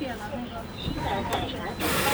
点了那个。